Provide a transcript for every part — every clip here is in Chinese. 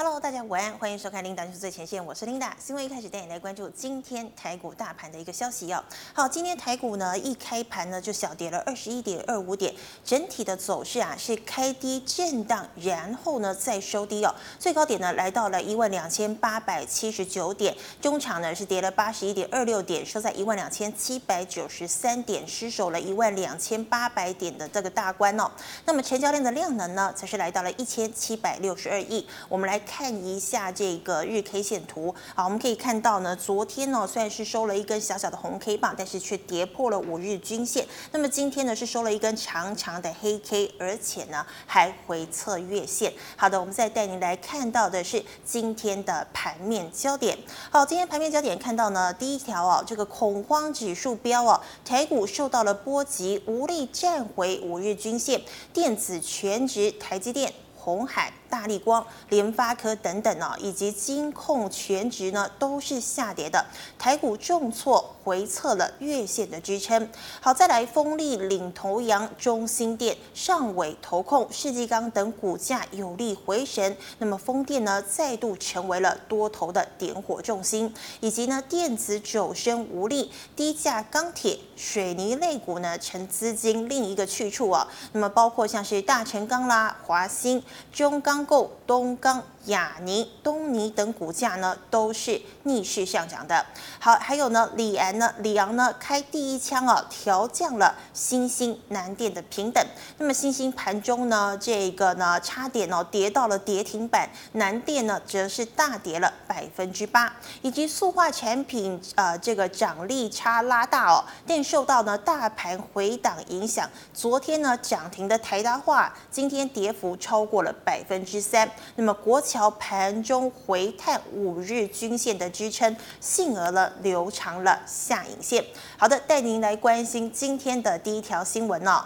Hello，大家午安，欢迎收看《琳达就是最前线》，我是琳达。新闻一开始带你来关注今天台股大盘的一个消息哦。好，今天台股呢一开盘呢就小跌了二十一点二五点，整体的走势啊是开低震荡，然后呢再收低哦。最高点呢来到了一万两千八百七十九点，中场呢是跌了八十一点二六点，收在一万两千七百九十三点，失守了一万两千八百点的这个大关哦。那么成交量的量能呢，则是来到了一千七百六十二亿。我们来。看一下这个日 K 线图，好，我们可以看到呢，昨天呢虽然是收了一根小小的红 K 棒，但是却跌破了五日均线。那么今天呢是收了一根长长的黑 K，而且呢还回测月线。好的，我们再带您来看到的是今天的盘面焦点。好，今天盘面焦点看到呢，第一条哦，这个恐慌指数飙哦，台股受到了波及，无力站回五日均线，电子全值台积电、红海。大立光、联发科等等呢，以及金控全值呢，都是下跌的。台股重挫，回测了月线的支撑。好，再来，风力领头羊，中心电、上尾投控、世纪钢等股价有力回神。那么风电呢，再度成为了多头的点火重心，以及呢，电子走升无力，低价钢铁、水泥类股呢，成资金另一个去处啊。那么包括像是大成钢啦、华兴、中钢。钢构东钢亚尼、东尼等股价呢都是逆势上涨的。好，还有呢，李安呢，李昂呢开第一枪啊，调降了新兴、南电的平等。那么新兴盘中呢，这个呢差点哦跌到了跌停板，南电呢则是大跌了百分之八，以及塑化产品呃这个涨利差拉大哦，电受到呢大盘回档影响，昨天呢涨停的台达化今天跌幅超过了百分之三。那么国强。盘中回探五日均线的支撑，幸而了留长了下影线。好的，带您来关心今天的第一条新闻、哦。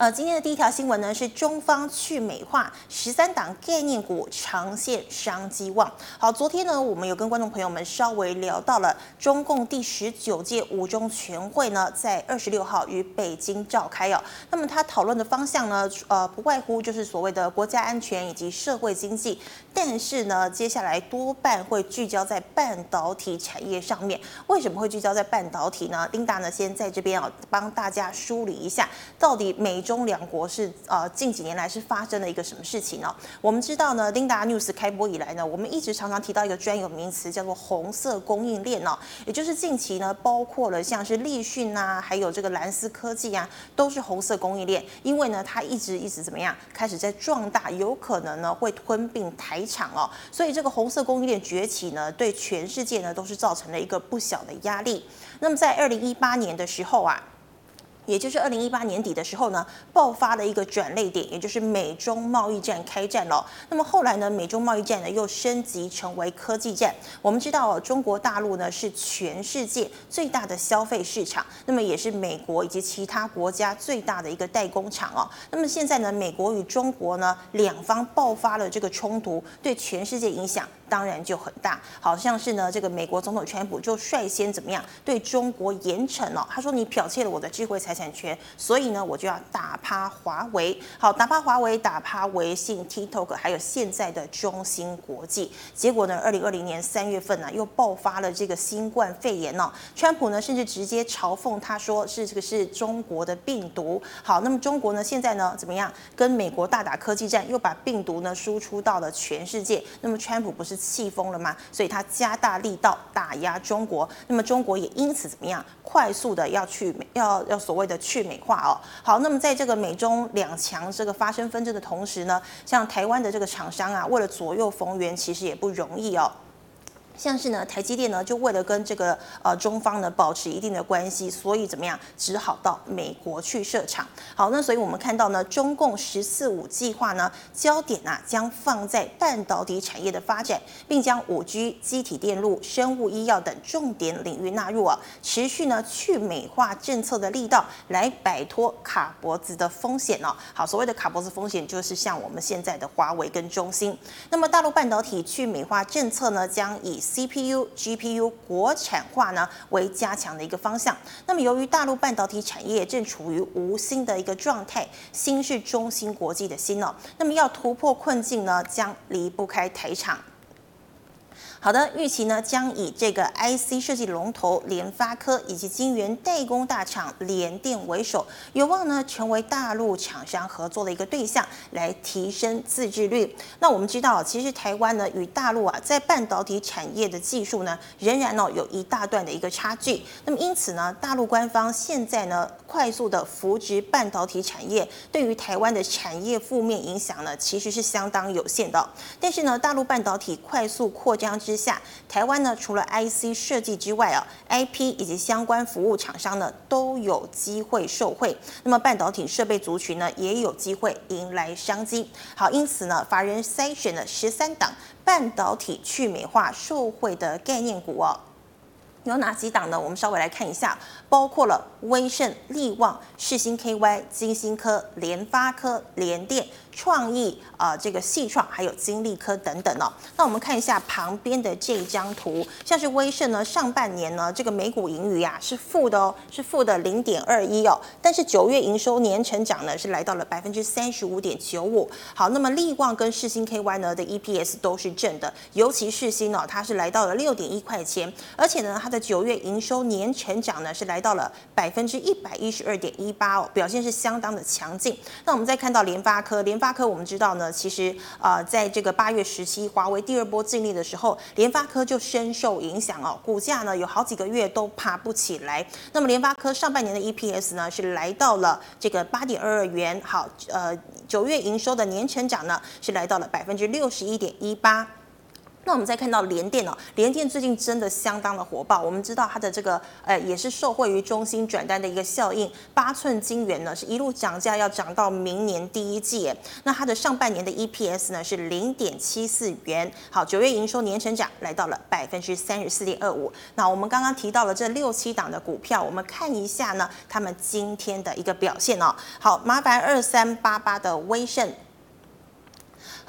呃，今天的第一条新闻呢是中方去美化十三档概念股长线商机旺。好，昨天呢我们有跟观众朋友们稍微聊到了中共第十九届五中全会呢在二十六号于北京召开哦。那么他讨论的方向呢，呃，不外乎就是所谓的国家安全以及社会经济，但是呢接下来多半会聚焦在半导体产业上面。为什么会聚焦在半导体呢？琳达呢先在这边啊帮大家梳理一下，到底美。中两国是呃近几年来是发生了一个什么事情呢？我们知道呢，Linda News 开播以来呢，我们一直常常提到一个专有名词叫做红色供应链哦，也就是近期呢，包括了像是立讯啊，还有这个蓝思科技啊，都是红色供应链，因为呢，它一直一直怎么样，开始在壮大，有可能呢会吞并台厂哦，所以这个红色供应链崛起呢，对全世界呢都是造成了一个不小的压力。那么在二零一八年的时候啊。也就是二零一八年底的时候呢，爆发了一个转捩点，也就是美中贸易战开战了。那么后来呢，美中贸易战呢又升级成为科技战。我们知道哦，中国大陆呢是全世界最大的消费市场，那么也是美国以及其他国家最大的一个代工厂哦。那么现在呢，美国与中国呢两方爆发了这个冲突，对全世界影响当然就很大。好像是呢，这个美国总统川普就率先怎么样对中国严惩了，他说你剽窃了我的智慧财。产权，所以呢，我就要打趴华为。好，打趴华为，打趴微信、TikTok，还有现在的中芯国际。结果呢，二零二零年三月份呢，又爆发了这个新冠肺炎呢。川普呢，甚至直接嘲讽他说是这个是中国的病毒。好，那么中国呢，现在呢，怎么样？跟美国大打科技战，又把病毒呢输出到了全世界。那么川普不是气疯了吗？所以他加大力道打压中国。那么中国也因此怎么样？快速的要去要要所谓为了去美化哦，好，那么在这个美中两强这个发生纷争的同时呢，像台湾的这个厂商啊，为了左右逢源，其实也不容易哦。像是呢，台积电呢，就为了跟这个呃中方呢保持一定的关系，所以怎么样，只好到美国去设厂。好，那所以我们看到呢，中共十四五计划呢，焦点啊将放在半导体产业的发展，并将五 G、机体电路、生物医药等重点领域纳入啊，持续呢去美化政策的力道，来摆脱卡脖子的风险哦。好，所谓的卡脖子风险，就是像我们现在的华为跟中兴。那么大陆半导体去美化政策呢，将以 CPU、GPU 国产化呢为加强的一个方向。那么由于大陆半导体产业正处于无芯的一个状态，芯是中芯国际的芯哦，那么要突破困境呢，将离不开台厂。好的，预期呢将以这个 IC 设计龙头联发科以及晶圆代工大厂联电为首，有望呢成为大陆厂商合作的一个对象，来提升自制率。那我们知道，其实台湾呢与大陆啊在半导体产业的技术呢仍然呢有一大段的一个差距。那么因此呢，大陆官方现在呢快速的扶植半导体产业，对于台湾的产业负面影响呢其实是相当有限的。但是呢，大陆半导体快速扩张之下，台湾呢除了 IC 设计之外啊，IP 以及相关服务厂商呢都有机会受惠。那么半导体设备族群呢也有机会迎来商机。好，因此呢，法人筛选了十三档半导体去美化受惠的概念股哦。有哪几档呢？我们稍微来看一下，包括了威盛、力旺、世芯 KY、晶心科、联发科、联电。创意啊、这个细创还有晶力科等等哦。那我们看一下旁边的这一张图，像是威盛呢，上半年呢这个每股盈余啊是负的哦，是负的零点二一哦。但是九月营收年成长呢是来到了百分之三十五点九五。好，那么力旺跟世芯 KY 呢的 EPS 都是正的，尤其世芯呢，它是来到了六点一块钱，而且呢它的九月营收年成长呢是来到了百分之一百一十二点一八哦，表现是相当的强劲。那我们再看到联发科，联发科我们知道呢，其实呃，在这个八月十七，华为第二波禁令的时候，联发科就深受影响哦，股价呢有好几个月都爬不起来。那么联发科上半年的 EPS 呢是来到了这个八点二二元，好，呃，九月营收的年成长呢是来到了百分之六十一点一八。那我们再看到联电哦，联电最近真的相当的火爆。我们知道它的这个呃也是受惠于中心转单的一个效应，八寸晶圆呢是一路涨价，要涨到明年第一季。那它的上半年的 EPS 呢是零点七四元，好，九月营收年成长来到了百分之三十四点二五。那我们刚刚提到了这六七档的股票，我们看一下呢，他们今天的一个表现哦。好，麻烦二三八八的威盛。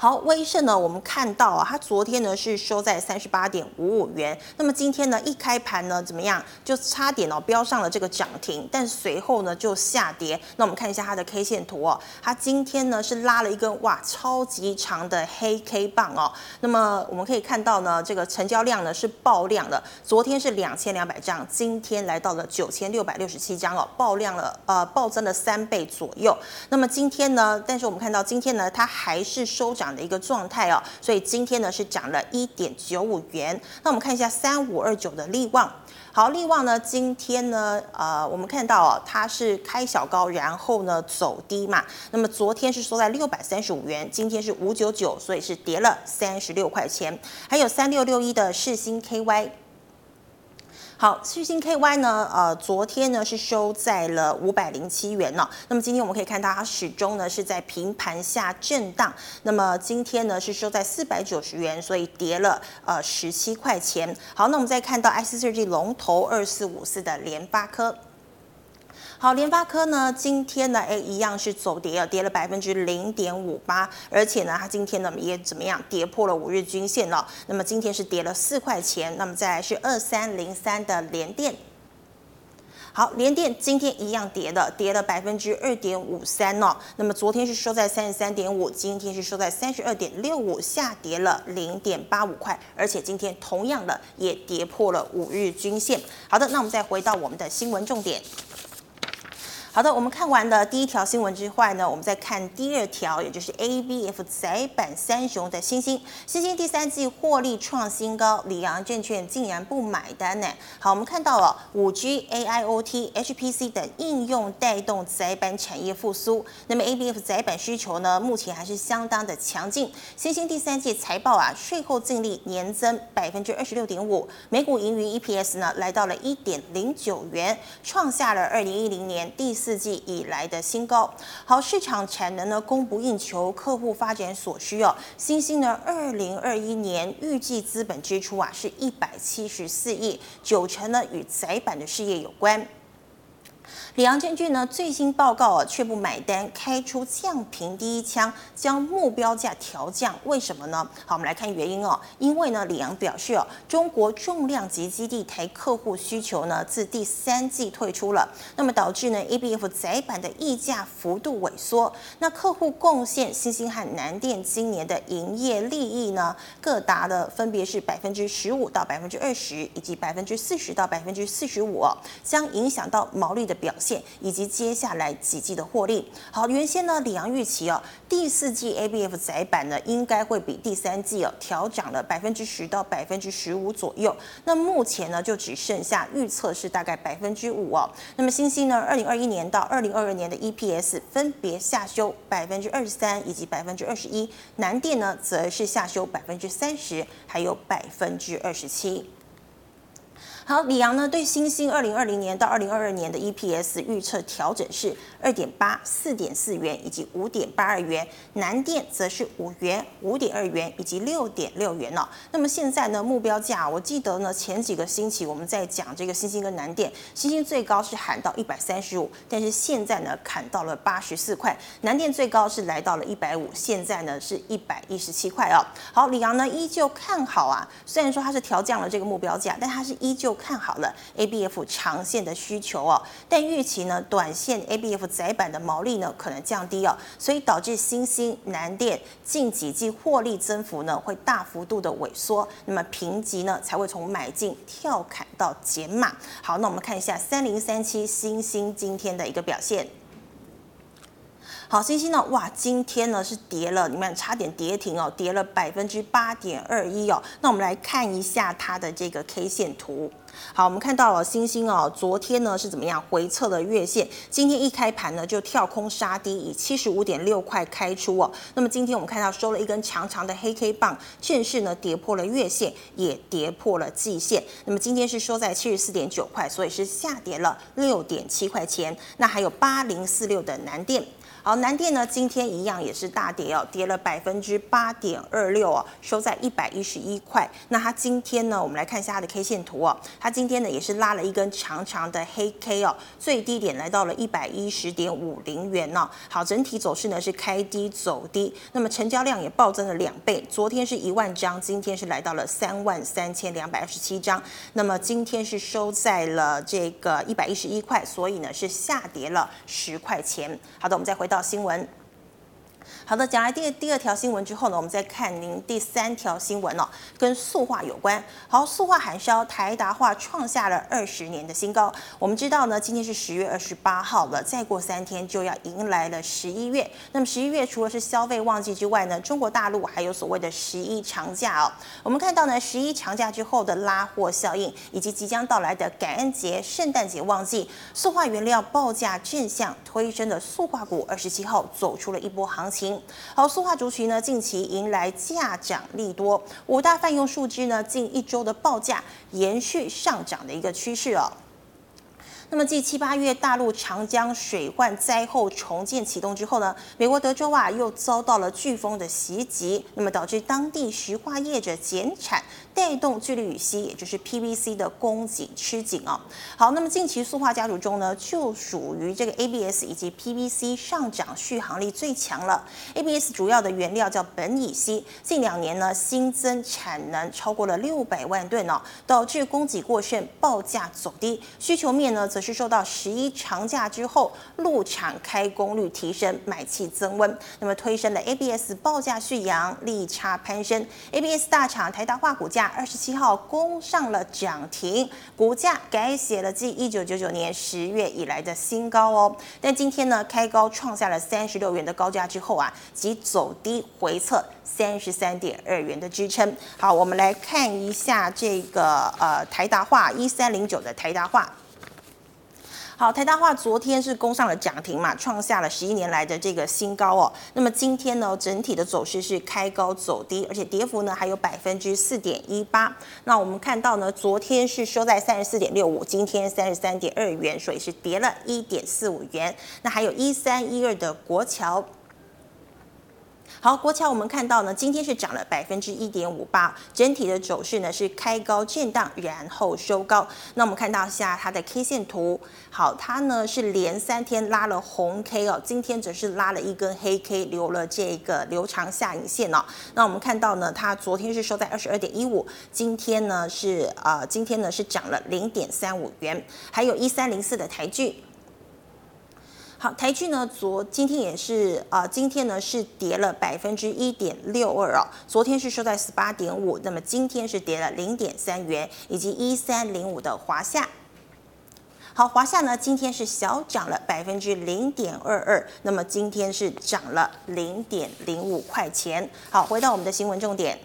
好，威盛呢，我们看到啊，它昨天呢是收在三十八点五五元，那么今天呢一开盘呢怎么样？就差点哦飙上了这个涨停，但随后呢就下跌。那我们看一下它的 K 线图哦，它今天呢是拉了一根哇超级长的黑 K 棒哦。那么我们可以看到呢，这个成交量呢是爆量的，昨天是两千两百张，今天来到了九千六百六十七张哦，爆量了呃暴增了三倍左右。那么今天呢，但是我们看到今天呢它还是收涨。的一个状态哦，所以今天呢是涨了一点九五元。那我们看一下三五二九的利旺，好，利旺呢今天呢，呃，我们看到哦，它是开小高，然后呢走低嘛。那么昨天是收在六百三十五元，今天是五九九，所以是跌了三十六块钱。还有三六六一的世星 KY。好，旭星 KY 呢，呃，昨天呢是收在了五百零七元呢。那么今天我们可以看到它始终呢是在平盘下震荡。那么今天呢是收在四百九十元，所以跌了呃十七块钱。好，那我们再看到 IC 设计龙头二四五四的联发科。好，联发科呢，今天呢，哎，一样是走跌啊，跌了百分之零点五八，而且呢，它今天呢也怎么样，跌破了五日均线了。那么今天是跌了四块钱。那么再来是二三零三的联电。好，联电今天一样跌的，跌了百分之二点五三哦。那么昨天是收在三十三点五，今天是收在三十二点六五，下跌了零点八五块，而且今天同样的也跌破了五日均线。好的，那我们再回到我们的新闻重点。好的，我们看完了第一条新闻之后呢，我们再看第二条，也就是 ABF 载板三雄的欣兴，欣兴第三季获利创新高，里昂证券竟然不买单呢？好，我们看到了五 G、AIoT、HPC 等应用带动载板产业复苏，那么 ABF 载板需求呢，目前还是相当的强劲。欣兴第三季财报啊，税后净利年增百分之二十六点五，每股盈余 EPS 呢来到了一点零九元，创下了二零一零年第四季以来的新高。好，市场产能呢供不应求，客户发展所需哦。新兴呢，二零二一年预计资本支出啊是一百七十四亿，九成呢与窄板的事业有关。里昂证券呢最新报告啊却不买单，开出降评第一枪，将目标价调降，为什么呢？好，我们来看原因哦。因为呢，里昂表示哦，中国重量级基地台客户需求呢自第三季退出了，那么导致呢 ABF 窄板的溢价幅度萎缩。那客户贡献新兴和南电今年的营业利益呢各达了分别是百分之十五到百分之二十，以及百分之四十到百分之四十五，将影响到毛利的表现。以及接下来几季的获利。好，原先呢，里昂预期哦，第四季 ABF 载板呢，应该会比第三季哦调涨了百分之十到百分之十五左右。那目前呢，就只剩下预测是大概百分之五哦。那么新兴呢，二零二一年到二零二二年的 EPS 分别下修百分之二十三以及百分之二十一，南电呢则是下修百分之三十，还有百分之二十七。好，里昂呢对欣兴二零二零年到二零二二年的 EPS 预测调整是二点八、四点四元以及五点八二元，南电则是五元、五点二元以及六点六元哦。那么现在呢目标价，我记得呢前几个星期我们在讲这个欣兴跟南电，欣兴最高是喊到一百三十五，但是现在呢砍到了八十四块，南电最高是来到了一百五，现在呢是一百一十七块哦。好，里昂呢依旧看好啊，虽然说它是调降了这个目标价，但它是依旧。看好了 ABF 长线的需求哦，但预期呢，短线 ABF 窄板的毛利呢可能降低哦，所以导致新兴、南电近几季获利增幅呢会大幅度的萎缩，那么评级呢才会从买进跳砍到减码。好，那我们看一下三零三七新兴今天的一个表现。好，星星呢，哇，今天呢是跌了，你们差点跌停哦，跌了百分之八点二一哦。那我们来看一下它的这个 K 线图。好，我们看到了星星哦，昨天呢是怎么样回测了月线，今天一开盘呢就跳空杀低，以七十五点六块开出哦。那么今天我们看到收了一根长长的黑 K 棒，正式呢跌破了月线，也跌破了季线。那么今天是收在七十四点九块，所以是下跌了六点七块钱。那还有八零四六的南电。好，南电呢，今天一样也是大跌哦，跌了百分之八点二六哦，收在一百一十一块。那它今天呢，我们来看一下它的 K 线图哦，它今天呢也是拉了一根长长的黑 K 哦，最低点来到了一百一十点五零元哦。好，整体走势呢是开低走低，那么成交量也暴增了两倍，昨天是一万张，今天是来到了三万三千两百二十七张。那么今天是收在了这个一百一十一块，所以呢是下跌了十块钱。好的，我们再回。到新闻。好的，讲来第第二条新闻之后呢，我们再看您第三条新闻哦，跟塑化有关。好，塑化含烧，台达化创下了二十年的新高。我们知道呢，今天是十月二十八号了，再过三天就要迎来了十一月。那么十一月除了是消费旺季之外呢，中国大陆还有所谓的十一长假哦。我们看到呢，十一长假之后的拉货效应，以及即将到来的感恩节、圣诞节旺季，塑化原料报价正向推升的塑化股，二十七号走出了一波行情。好，塑化族群呢，近期迎来价涨利多，五大泛用树脂呢，近一周的报价延续上涨的一个趋势哦。那么，继七八月大陆长江水患灾后重建启动之后呢，美国德州啊又遭到了飓风的袭击，那么导致当地石化业者减产。带动聚氯乙烯，也就是 PVC 的供给吃紧哦。好，那么近期塑化家族中呢，就属于这个 ABS 以及 PVC 上涨续航力最强了。ABS 主要的原料叫苯乙烯，近两年呢新增产能超过了六百万吨哦，导致供给过剩，报价走低。需求面呢，则是受到十一长假之后陆厂开工率提升，买气增温，那么推升了 ABS 报价续扬，利差攀升。ABS 大厂台达化股价。二十七号攻上了涨停，股价改写了继一九九九年十月以来的新高哦。但今天呢，开高创下了三十六元的高价之后啊，即走低回测三十三点二元的支撑。好，我们来看一下这个呃台达化一三零九的台达化。好，台大化昨天是攻上了涨停嘛，创下了十一年来的这个新高哦。那么今天呢，整体的走势是开高走低，而且跌幅呢还有百分之四点一八。那我们看到呢，昨天是收在三十四点六五，今天三十三点二元，所以是跌了一点四五元。那还有一三一二的国桥。好，国桥我们看到呢，今天是涨了百分之一点五八，整体的走势呢是开高震荡，然后收高。那我们看到下它的 K 线图，好，它呢是连三天拉了红 K 哦，今天则是拉了一根黑 K，留了这个留长下影线哦。那我们看到呢，它昨天是收在二十二点一五，今天呢是呃，今天呢是涨了零点三五元，还有一三零四的台聚。好，台剧呢，昨今天也是啊、今天呢是跌了百分之一点六二哦，昨天是收在十八点五，那么今天是跌了零点三元，以及一三零五的华夏。好，华夏呢今天是小涨了百分之零点二二，那么今天是涨了零点零五块钱。好，回到我们的新闻重点。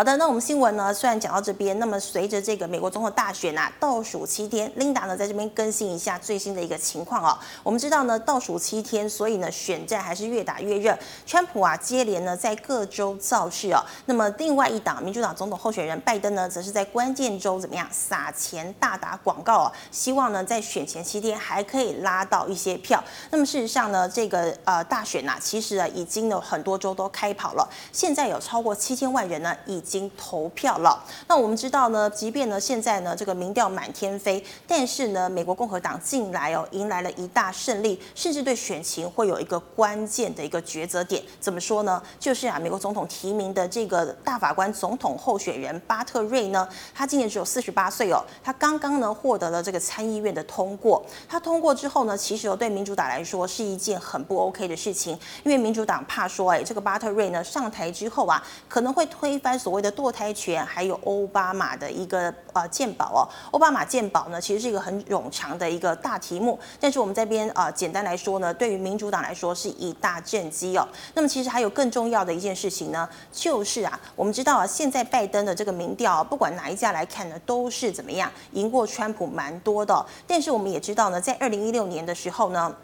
好的，那我们新闻呢，虽然讲到这边，那么随着这个美国总统大选啊倒数七天，Linda 呢在这边更新一下最新的一个情况哦。我们知道呢倒数七天，所以呢选战还是越打越热。川普啊接连呢在各州造势哦，那么另外一党民主党总统候选人拜登呢，则是在关键州怎么样撒钱大打广告哦，希望呢在选前七天还可以拉到一些票。那么事实上呢，这个呃大选啊，其实啊已经有很多州都开跑了，现在有超过七千万人呢已经投票了。那我们知道呢，即便呢现在呢这个民调满天飞，但是呢美国共和党近来哦迎来了一大胜利，甚至对选情会有一个关键的一个抉择点。怎么说呢？就是啊美国总统提名的这个大法官总统候选人巴特瑞呢，他今年只有四十八岁哦，他刚刚呢获得了这个参议院的通过。他通过之后呢，其实哦对民主党来说是一件很不 OK 的事情，因为民主党怕说哎这个巴特瑞呢上台之后啊可能会推翻所所谓的堕胎权还有欧巴马的一个呃鉴宝哦，奥巴马鉴宝呢其实是一个很冗长的一个大题目，但是我们这边呃简单来说呢，对于民主党来说是一大政绩哦。那么其实还有更重要的一件事情呢，就是啊，我们知道啊，现在拜登的这个民调，不管哪一家来看呢，都是怎么样赢过川普蛮多的。但是我们也知道呢，在二零一六年的时候呢。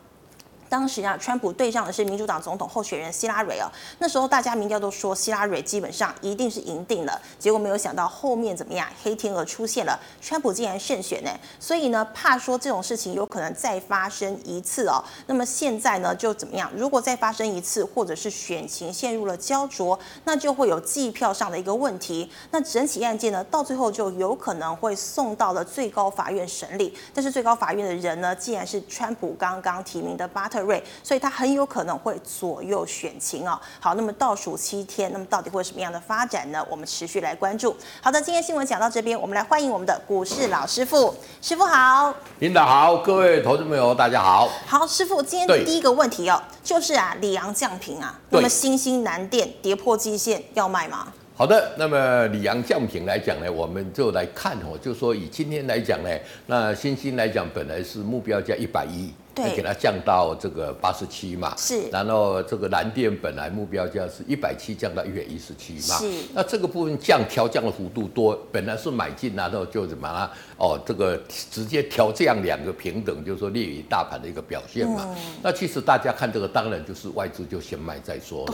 当时啊，川普对上的是民主党总统候选人希拉蕊哦。那时候大家民调都说希拉蕊基本上一定是赢定了，结果没有想到后面怎么样，黑天鹅出现了，川普竟然胜选呢。所以呢，怕说这种事情有可能再发生一次哦。那么现在呢，就怎么样？如果再发生一次，或者是选情陷入了焦灼，那就会有计票上的一个问题。那整起案件呢，到最后就有可能会送到了最高法院审理。但是最高法院的人呢，既然是川普刚刚提名的巴特。瑞，所以它很有可能会左右选情哦。好，那么倒数七天，那么到底会有什么样的发展呢？我们持续来关注。好的，今天新闻讲到这边，我们来欢迎我们的股市老师傅，师傅好，领导好，各位投资朋友大家好。好，师傅，今天的第一个问题哦，就是啊，里昂降平啊，那么新兴南电跌破基线要卖吗？好的，那么里昂降平来讲呢，我们就来看哦，就说以今天来讲呢，那新兴来讲本来是目标价一百一。对，给它降到这个八十七嘛，是，然后这个蓝电本来目标价是一百七，降到一百一十七嘛，是，那这个部分降调降的幅度多，本来是买进，然后就怎么啊？哦，这个直接调降两个平等，就是说劣于大盘的一个表现嘛。嗯、那其实大家看这个，当然就是外资就先卖再说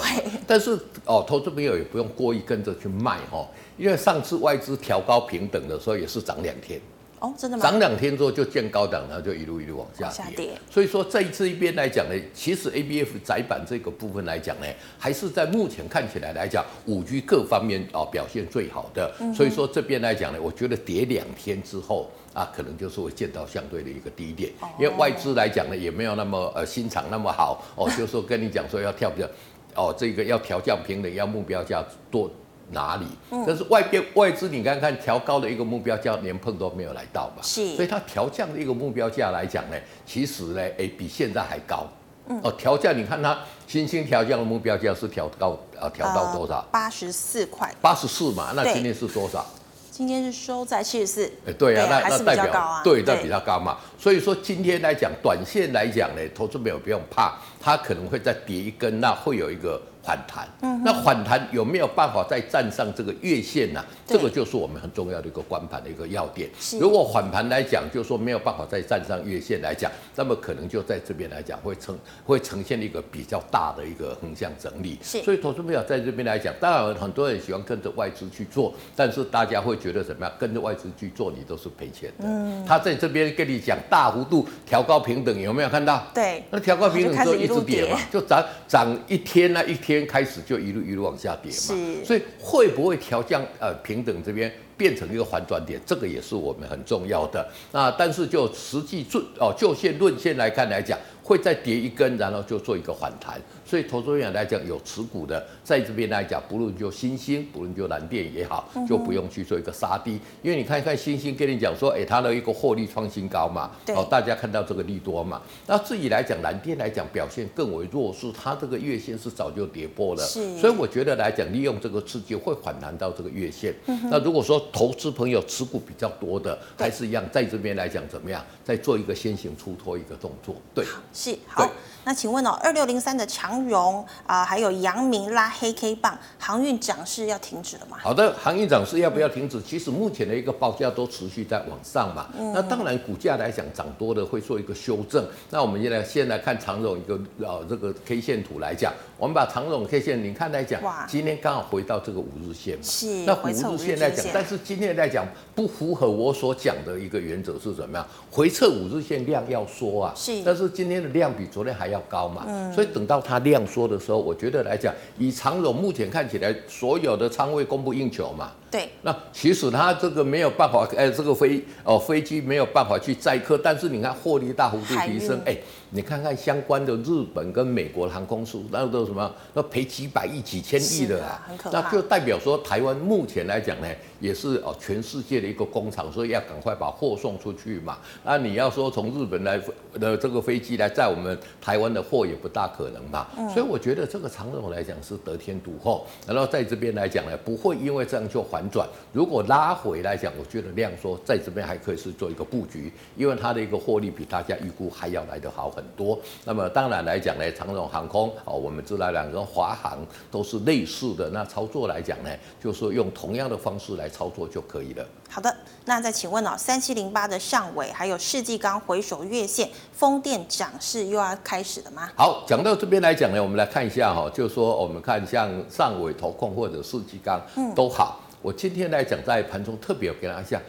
但是哦，投资朋友也不用过意跟着去卖哦，因为上次外资调高平等的时候也是涨两天。哦，真的吗？涨两天之后就见高档，然后就一路一路往下跌。下跌。所以说这一边来讲呢，其实 ABF 载板这个部分来讲呢，还是在目前看起来来讲，五 G 各方面啊表现最好的。嗯、所以说这边来讲呢，我觉得跌两天之后啊，可能就是会见到相对的一个低点。哦、因为外资来讲呢，也没有那么呃心肠那么好哦，就是说跟你讲说要跳票，哦这个要调降平等，要目标价多。哪里？但是外边外资，你看看调高的一个目标价，连碰都没有来到嘛。是，所以它调降的一个目标价来讲呢，其实呢，哎，比现在还高。嗯。哦，调降，你看它新兴调降的目标价是调高啊，调到多少？八十四块。八十四嘛，那今天是多少？今天是收在七十四。哎，对啊，那那代表对，那比较高嘛。所以说今天来讲，短线来讲呢，投资朋友不用怕，它可能会再跌一根，那会有一个。反弹，嗯，那反弹有没有办法再站上这个月线呢、啊？这个就是我们很重要的一个关盘的一个要点。如果反盘来讲，就是说没有办法再站上月线来讲，那么可能就在这边来讲会呈会呈现一个比较大的一个横向整理。是，所以投资朋友在这边来讲，当然很多人喜欢跟着外资去做，但是大家会觉得怎么样？跟着外资去做，你都是赔钱的。嗯，他在这边跟你讲大幅度调高平等，有没有看到？对，那调高平等就一直跌嘛，就涨涨一天那一天。天开始就一路一路往下跌嘛，所以会不会调降呃平等这边变成一个反转点，这个也是我们很重要的。那但是就实际论哦就线论线来看来讲。会再跌一根，然后就做一个反弹。所以投资人来讲，有持股的，在这边来讲，不论就新兴，不论就蓝电也好，就不用去做一个杀低。因为你看一看新兴，跟你讲说，哎，它的一个获利创新高嘛，哦，大家看到这个利多嘛。那自己来讲，蓝电来讲表现更为弱势，它这个月线是早就跌破了。所以我觉得来讲，利用这个刺激会反弹到这个月线。那如果说投资朋友持股比较多的，还是一样，在这边来讲怎么样，再做一个先行出脱一个动作。对。是好，那请问哦，二六零三的长荣啊、呃，还有阳明拉黑 K 棒，航运涨势要停止了吗？好的，航运涨势要不要停止？嗯、其实目前的一个报价都持续在往上嘛。嗯、那当然股价来讲涨多的会做一个修正。那我们现在先来看长荣一个呃这个 K 线图来讲，我们把长荣 K 线你看来讲，今天刚好回到这个五日线嘛。是。那五日线来讲，但是今天来讲不符合我所讲的一个原则是怎么样？回撤五日线量要缩啊。是。但是今天的量比昨天还要高嘛，嗯、所以等到它量缩的时候，我觉得来讲，以长荣目前看起来，所有的仓位供不应求嘛。对。那其实它这个没有办法，哎，这个飞哦飞机没有办法去载客，但是你看获利大幅度提升，哎。你看看相关的日本跟美国航空数，那都什么？那赔几百亿、几千亿的啊，很可怕。那就代表说台湾目前来讲呢，也是哦全世界的一个工厂，所以要赶快把货送出去嘛。那你要说从日本来的这个飞机来载我们台湾的货，也不大可能嘛。所以我觉得这个长荣来讲是得天独厚，然后在这边来讲呢，不会因为这样就反转。如果拉回来讲，我觉得量缩在这边还可以是做一个布局，因为它的一个获利比大家预估还要来得好很。多，那么当然来讲呢，长荣航空哦，我们知道两个华航都是类似的，那操作来讲呢，就是用同样的方式来操作就可以了。好的，那再请问哦，三七零八的上尾还有世纪钢回首月线，风电涨势又要开始了吗？好，讲到这边来讲呢，我们来看一下哈，就是说我们看像上尾投控或者世纪钢，嗯，都好。我今天来讲在盘中特别给大家。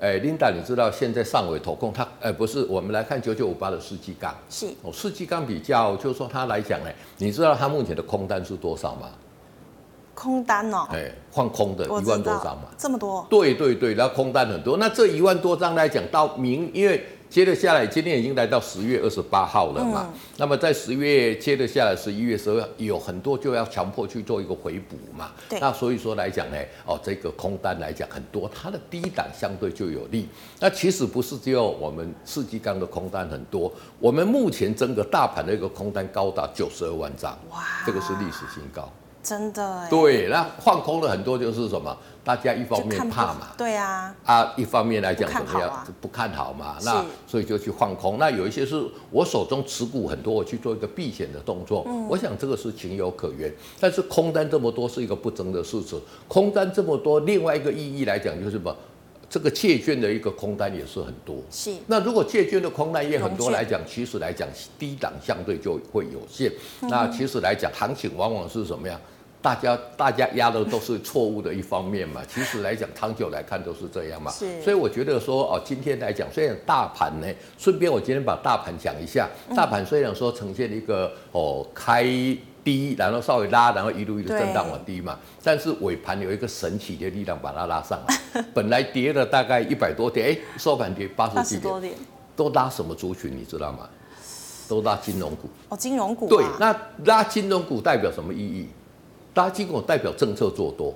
哎，Linda，你知道现在上尾投控它，哎，不是，我们来看九九五八的世纪钢，是哦，世纪钢比较，就是说它来讲呢，你知道它目前的空单是多少吗？空单哦，哎，放空的一万多张嘛，这么多？对对对，然后空单很多，那这一万多张来讲，到明，因为。接着下来，今天已经来到十月二十八号了嘛。嗯、那么在十月接着下来，十一月时候有很多就要强迫去做一个回补嘛。那所以说来讲呢，哦，这个空单来讲很多，它的低档相对就有利。那其实不是只有我们世纪钢的空单很多，我们目前整个大盘的一个空单高达九十二万张，哇，这个是历史新高。真的。对，那放空了很多就是什么？大家一方面怕嘛，对啊，啊，一方面来讲怎么样，不看好嘛，那所以就去放空。那有一些是我手中持股很多，我去做一个避险的动作，我想这个是情有可原。但是空单这么多是一个不争的事实，空单这么多，另外一个意义来讲就是什么？这个借券的一个空单也是很多。是。那如果借券的空单也很多来讲，其实来讲低档相对就会有限。那其实来讲，行情往往是什么样？大家大家压的都是错误的一方面嘛，其实来讲长久来看都是这样嘛，是，所以我觉得说哦，今天来讲虽然大盘呢，顺便我今天把大盘讲一下，大盘虽然说呈现一个哦开低，然后稍微拉，然后一路一路震荡往低嘛，但是尾盘有一个神奇的力量把它拉上来，本来跌了大概一百多点，哎，收盘跌八十几点，都拉什么族群你知道吗？都拉金融股。哦，金融股，对，那拉金融股代表什么意义？大金股代表政策做多，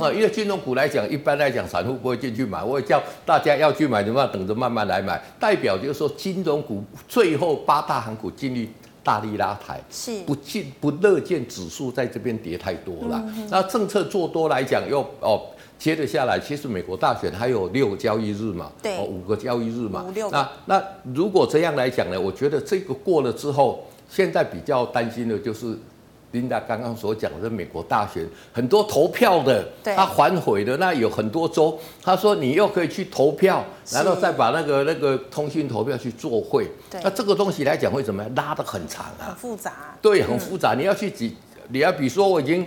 那因为金融股来讲，一般来讲散户不会进去买，我会叫大家要去买的话，等着慢慢来买。代表就是说，金融股最后八大行股尽力大力拉抬，是不进不乐见指数在这边跌太多了。那政策做多来讲，又哦接着下来，其实美国大选还有六个交易日嘛，对，五个交易日嘛，五六。那那如果这样来讲呢，我觉得这个过了之后，现在比较担心的就是。琳达刚刚所讲的美国大选，很多投票的，他反悔的，那有很多州，他说你又可以去投票，然后再把那个那个通讯投票去做会，那这个东西来讲会怎么样？拉得很长啊，很复杂，对，很复杂。嗯、你要去几，你要比如说我已经，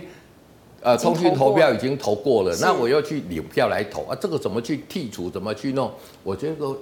呃，通讯投票已经投过了，那我要去领票来投啊，这个怎么去剔除，怎么去弄？我觉得。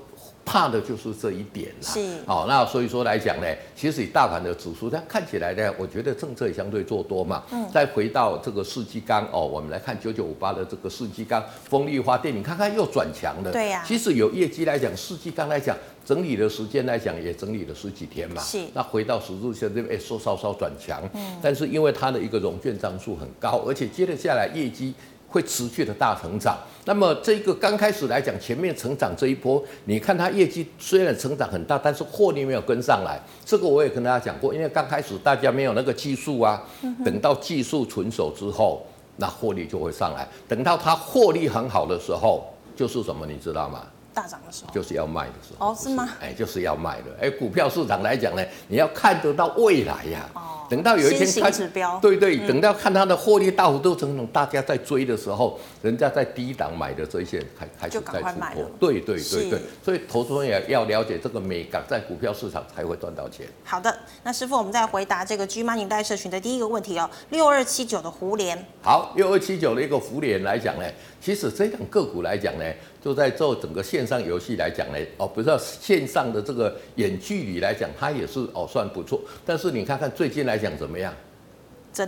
怕的就是这一点啦。是，好，那所以说来讲呢，其实以大盘的指数，它看起来呢，我觉得政策也相对做多嘛。嗯。再回到这个世纪钢哦，我们来看九九五八的这个世纪钢，风力发电，你看看又转强了。对呀。其实有业绩来讲，世纪钢来讲，整理的时间来讲也整理了十几天嘛。是。那回到十字线这边，哎，说稍稍转强。嗯。但是因为它的一个融券张数很高，而且接着下来业绩。会持续的大成长。那么这个刚开始来讲，前面成长这一波，你看它业绩虽然成长很大，但是获利没有跟上来。这个我也跟大家讲过，因为刚开始大家没有那个技术啊，等到技术成熟之后，那获利就会上来。等到它获利很好的时候，就是什么，你知道吗？大涨的时候，就是要卖的时候。哦，是吗？哎，就是要卖的。哎，股票市场来讲呢，你要看得到未来呀。哦。等到有一天看，对对，等到看它的获利大幅度成长，大家在追的时候，人家在低档买的这些开开始在出货。对对对对，所以投资人也要了解这个美感，在股票市场才会赚到钱。好的，那师傅，我们再回答这个 G Money 大社群的第一个问题哦，六二七九的胡联。好，六二七九的一个胡联来讲呢，其实这种个股来讲呢，就在做整个线上游戏来讲呢，哦，不知道线上的这个远距离来讲，它也是哦算不错。但是你看看最近来讲怎么样？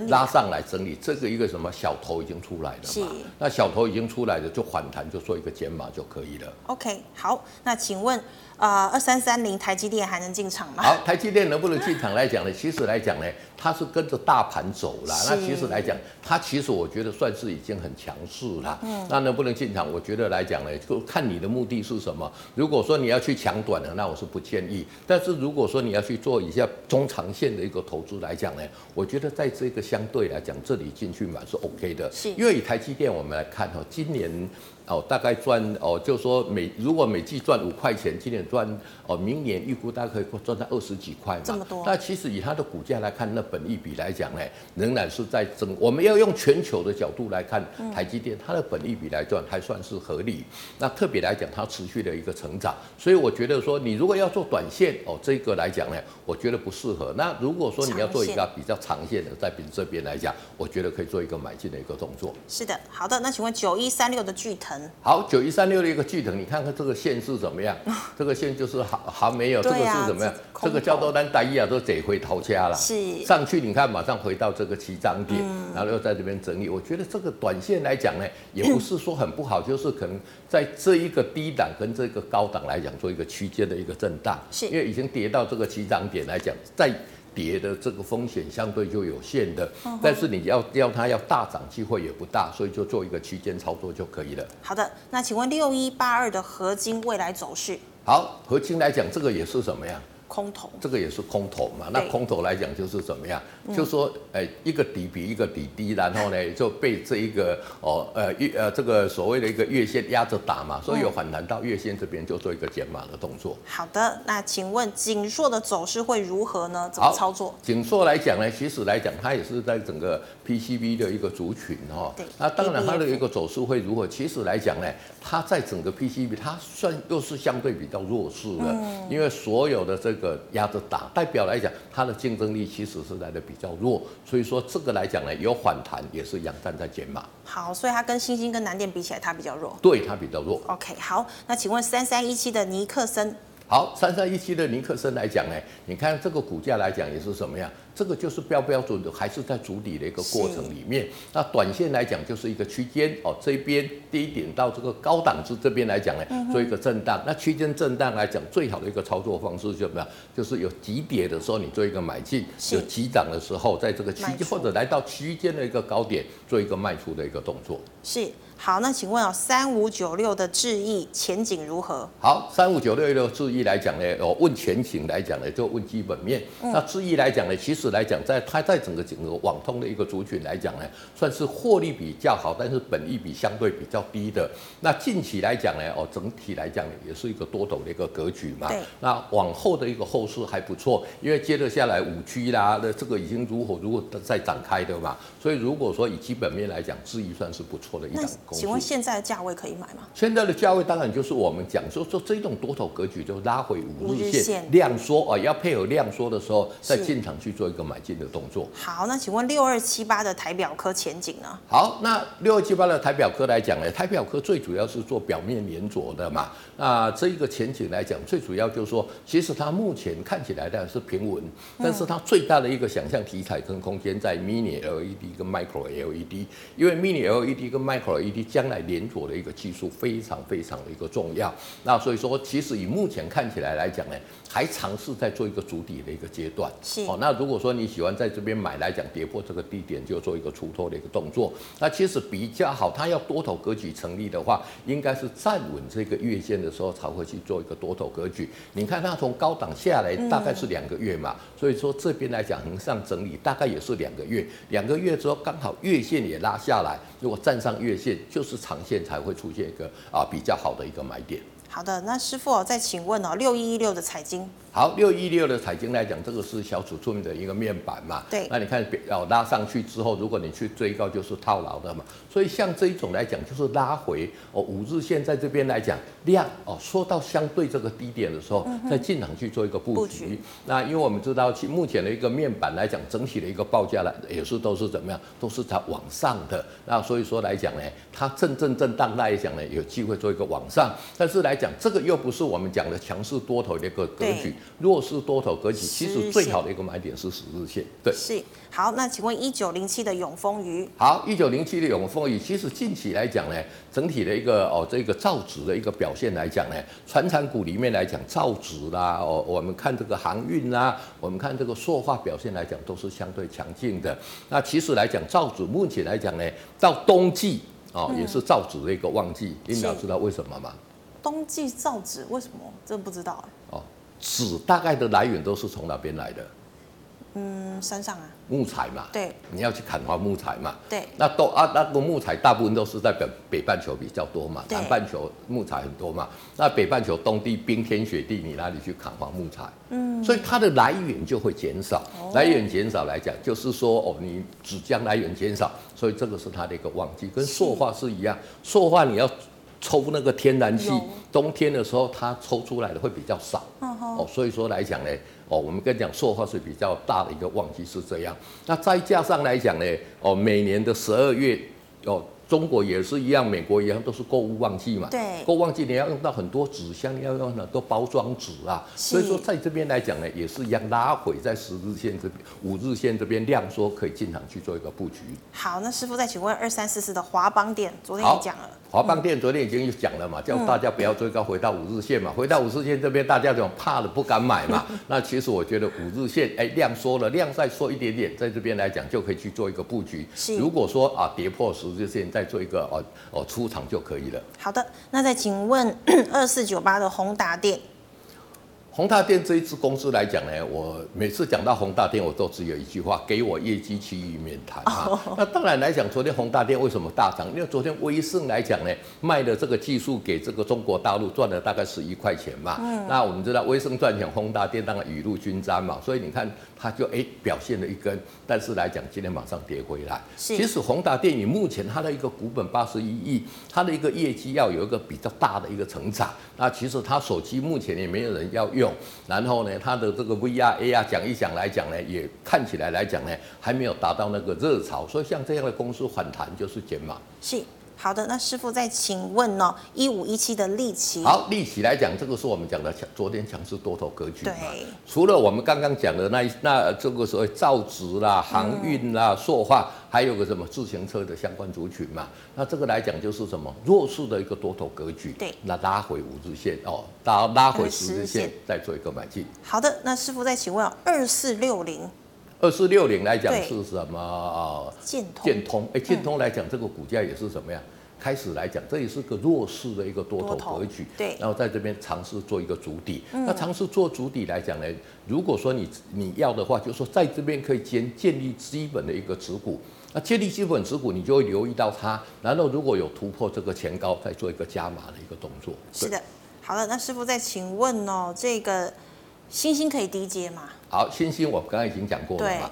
拉上来整理，这个一个什么小头已经出来了嘛？那小头已经出来了，就反弹，就做一个减码就可以了。OK，好，那请问。啊，二三三零台积电还能进场吗？好，台积电能不能进场来讲呢？其实来讲呢，它是跟着大盘走了。那其实来讲，它其实我觉得算是已经很强势了。嗯。那能不能进场？我觉得来讲呢，就看你的目的是什么。如果说你要去抢短的，那我是不建议。但是如果说你要去做一下中长线的一个投资来讲呢，我觉得在这个相对来讲，这里进去买是 OK 的。是。因为以台积电我们来看哈，今年。哦，大概赚哦，就是说每如果每季赚五块钱，今年赚哦，明年预估大概可以赚到二十几块嘛。这么多。那其实以它的股价来看，那本益比来讲呢，仍然是在增。我们要用全球的角度来看台积电，它的本益比来赚还算是合理。那特别来讲，它持续的一个成长，所以我觉得说，你如果要做短线哦，这个来讲呢，我觉得不适合。那如果说你要做一个比较长线的，在比这边来讲，我觉得可以做一个买进的一个动作。是的，好的。那请问九一三六的巨腾。好，九一三六的一个巨腾，你看看这个线是怎么样？这个线就是还还没有，这个是怎么样？这个叫做单单一啊，都得回头家了。是上去，你看马上回到这个起涨点，然后又在这边整理。我觉得这个短线来讲呢，也不是说很不好，就是可能在这一个低档跟这个高档来讲，做一个区间的一个震荡。是，因为已经跌到这个起涨点来讲，在。跌的这个风险相对就有限的，但是你要要它要大涨机会也不大，所以就做一个区间操作就可以了。好的，那请问六一八二的合金未来走势？好，合金来讲，这个也是什么样？空头，这个也是空头嘛？那空头来讲就是怎么样？就说，哎，一个底比一个底低，然后呢 就被这一个哦呃月呃这个所谓的一个月线压着打嘛，所以有反弹到月线这边就做一个减码的动作。好的，那请问景硕的走势会如何呢？怎么操作？景硕来讲呢，其实来讲它也是在整个 PCB 的一个族群哈。对。那当然它的一个走势会如何？其实来讲呢，它在整个 PCB 它算又是相对比较弱势的，嗯因为所有的这个。个压着打，代表来讲，它的竞争力其实是来的比较弱，所以说这个来讲呢，有反弹也是阳站在减码。好，所以它跟星星跟南电比起来，它比较弱。对，它比较弱。OK，好，那请问三三一七的尼克森。好，三三一七的尼克森来讲呢，你看这个股价来讲也是什么样？这个就是标标准的，还是在主底的一个过程里面。那短线来讲就是一个区间哦，这边低点到这个高档次这边来讲呢，做一个震荡。那区间震荡来讲，最好的一个操作方式就是什么样？就是有急跌的时候你做一个买进，有急涨的时候在这个区间或者来到区间的一个高点做一个卖出的一个动作。是。好，那请问哦，三五九六的智易前景如何？好，三五九六的智易来讲呢，哦，问前景来讲呢，就问基本面。嗯、那智易来讲呢，其实实来讲，在它在整个整个网通的一个族群来讲呢，算是获利比较好，但是本益比相对比较低的。那近期来讲呢，哦，整体来讲也是一个多头的一个格局嘛。对。那往后的一个后市还不错，因为接着下来五 G 啦，那这个已经如火如荼在展开的嘛。所以如果说以基本面来讲，智易算是不错的一档公司。请问现在的价位可以买吗？现在的价位当然就是我们讲说说这种多头格局就拉回五日线量缩啊，要配合量缩的时候再进场去做一个买进的动作。好，那请问六二七八的台表科前景呢？好，那六二七八的台表科来讲呢，台表科最主要是做表面连着的嘛。那这一个前景来讲，最主要就是说，其实它目前看起来的是平稳，但是它最大的一个想象题材跟空间在 Mini LED 跟 Micro LED，因为 Mini LED 跟 Micro LED 将来连着的一个技术非常非常的一个重要。那所以说，其实以目前看起来来讲呢，还尝试在做一个主底的一个阶段。是哦，那如果说说你喜欢在这边买来讲，跌破这个低点就做一个出脱的一个动作，那其实比较好。它要多头格局成立的话，应该是站稳这个月线的时候才会去做一个多头格局。你看它从高档下来大概是两个月嘛，所以说这边来讲横向整理大概也是两个月，两个月之后刚好月线也拉下来，如果站上月线，就是长线才会出现一个啊比较好的一个买点。好的，那师傅哦，再请问哦，六一一六的彩晶。好，六一六的彩晶来讲，这个是小尺寸的一个面板嘛。对。那你看，要拉上去之后，如果你去追高，就是套牢的嘛。所以像这一种来讲，就是拉回哦，五日线在这边来讲量哦，说到相对这个低点的时候，再进场去做一个布局。布局。那因为我们知道，其目前的一个面板来讲，整体的一个报价来也是都是怎么样，都是在往上的。那所以说来讲呢，它震震震荡来讲呢，有机会做一个往上。但是来讲，这个又不是我们讲的强势多头的一个格局。弱势多头格局，其实最好的一个买点是十日线。对，是。好，那请问一九零七的永丰鱼？好，一九零七的永丰鱼，其实近期来讲呢，整体的一个哦，这个造纸的一个表现来讲呢，传产股里面来讲，造纸啦，哦，我们看这个航运啦，我们看这个塑化表现来讲，都是相对强劲的。那其实来讲，造纸目前来讲呢，到冬季哦，也是造纸的一个旺季。领导知道为什么吗？冬季造纸为什么？真不知道哎。哦。纸大概的来源都是从哪边来的？嗯，山上啊。木材嘛。对。你要去砍伐木材嘛。对。那都啊，那个木材大部分都是在北北半球比较多嘛，南半球木材很多嘛。那北半球冬地冰天雪地，你哪里去砍伐木材？嗯。所以它的来源就会减少，来源减少来讲，就是说哦，你纸浆来源减少，所以这个是它的一个旺季，跟塑化是一样，塑化你要。抽那个天然气，冬天的时候它抽出来的会比较少，哦，所以说来讲呢，哦，我们跟你讲塑化是比较大的一个旺季是这样，那再加上来讲呢，哦，每年的十二月，哦。中国也是一样，美国一样，都是购物旺季嘛。对，购物旺季你要用到很多纸箱，要用很多包装纸啊。所以说在这边来讲呢，也是一样拉回在十日线这边、五日线这边量缩，可以进场去做一个布局。好，那师傅再请问二三四四的华邦电，昨天也讲了。华邦电昨天已经讲了嘛，叫大家不要追高，回到五日线嘛。回到五日线这边，大家就怕了，不敢买嘛。那其实我觉得五日线哎量缩了，量再缩一点点，在这边来讲就可以去做一个布局。是，如果说啊跌破十日线，再做一个哦哦出场就可以了。好的，那再请问 二四九八的宏达店。宏达电这一支公司来讲呢，我每次讲到宏达电，我都只有一句话：给我业绩，其余免谈啊。那当然来讲，昨天宏达电为什么大涨？因为昨天威盛来讲呢，卖的这个技术给这个中国大陆赚了大概十一块钱嘛。嗯。那我们知道威盛赚钱，宏达电当然雨露均沾嘛。所以你看，它就哎表现了一根，但是来讲今天马上跌回来。是。其实宏达电以目前它的一个股本八十一亿，它的一个业绩要有一个比较大的一个成长。那其实它手机目前也没有人要用。然后呢，它的这个 VR、AR 讲一讲来讲呢，也看起来来讲呢，还没有达到那个热潮，所以像这样的公司反弹就是减码。是。好的，那师傅再请问哦？一五一七的利奇，好，利奇来讲，这个是我们讲的强，昨天强势多头格局嘛。对。除了我们刚刚讲的那那这个所谓造纸啦、航运啦、塑化，还有个什么自行车的相关族群嘛。那这个来讲就是什么弱势的一个多头格局。对。那拉回五日线哦，拉拉回十日线，再做一个买进。好的，那师傅再请问二四六零。二四六零来讲是什么啊？建通。建通，哎，建通来讲，这个股价也是怎么样？开始来讲，这也是个弱势的一个多头格局。对，然后在这边尝试做一个主底。嗯、那尝试做主底来讲呢，如果说你你要的话，就是说在这边可以建建立基本的一个持股。那建立基本持股，你就会留意到它。然后如果有突破这个前高，再做一个加码的一个动作。是的，好了，那师傅再请问哦，这个星星可以低接吗？好，欣兴我刚才已经讲过了嘛。